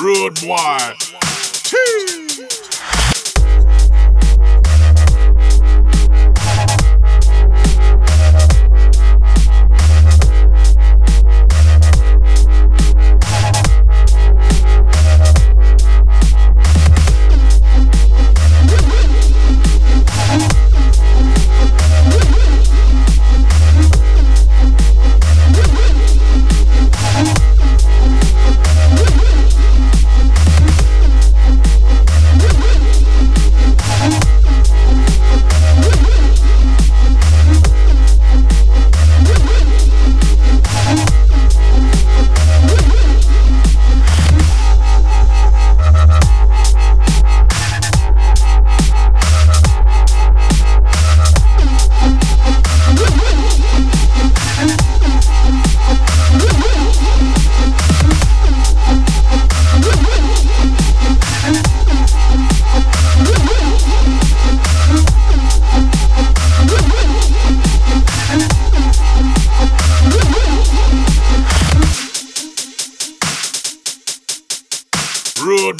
Rude boy.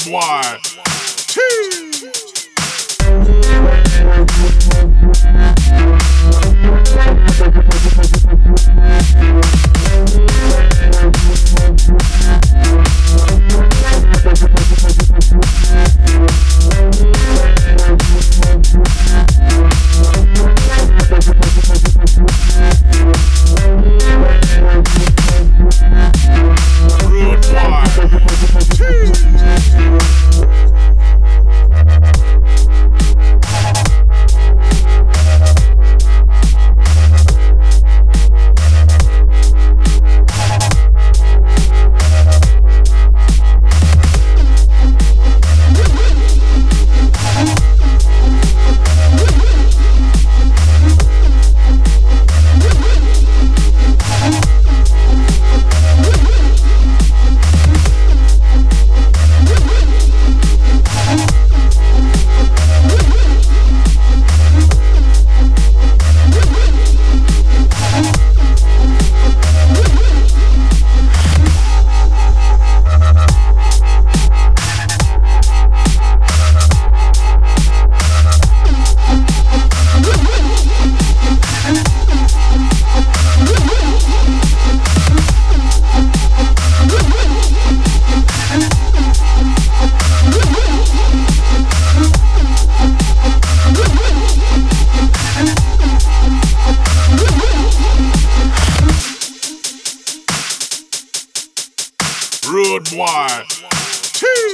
Rude Boy. Chee.